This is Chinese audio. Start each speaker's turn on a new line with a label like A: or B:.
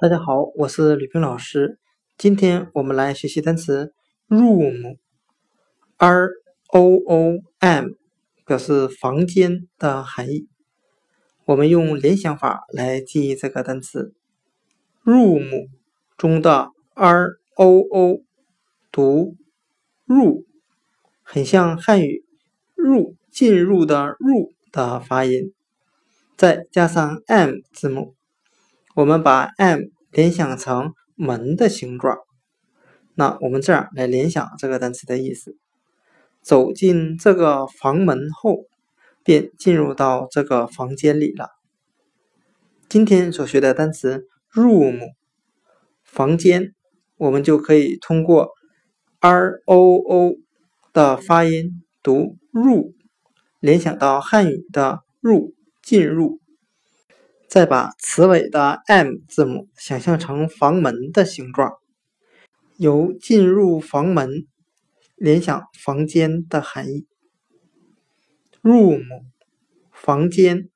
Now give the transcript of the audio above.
A: 大家好，我是吕冰老师。今天我们来学习单词 room，r o o m，表示房间的含义。我们用联想法来记忆这个单词 room 中的 r o o 读入，很像汉语入进入的入的发音，再加上 m 字母。我们把 m 联想成门的形状，那我们这样来联想这个单词的意思：走进这个房门后，便进入到这个房间里了。今天所学的单词 room 房间，我们就可以通过 r o o 的发音读入，联想到汉语的入进入。再把词尾的 m 字母想象成房门的形状，由进入房门联想房间的含义。room 房间。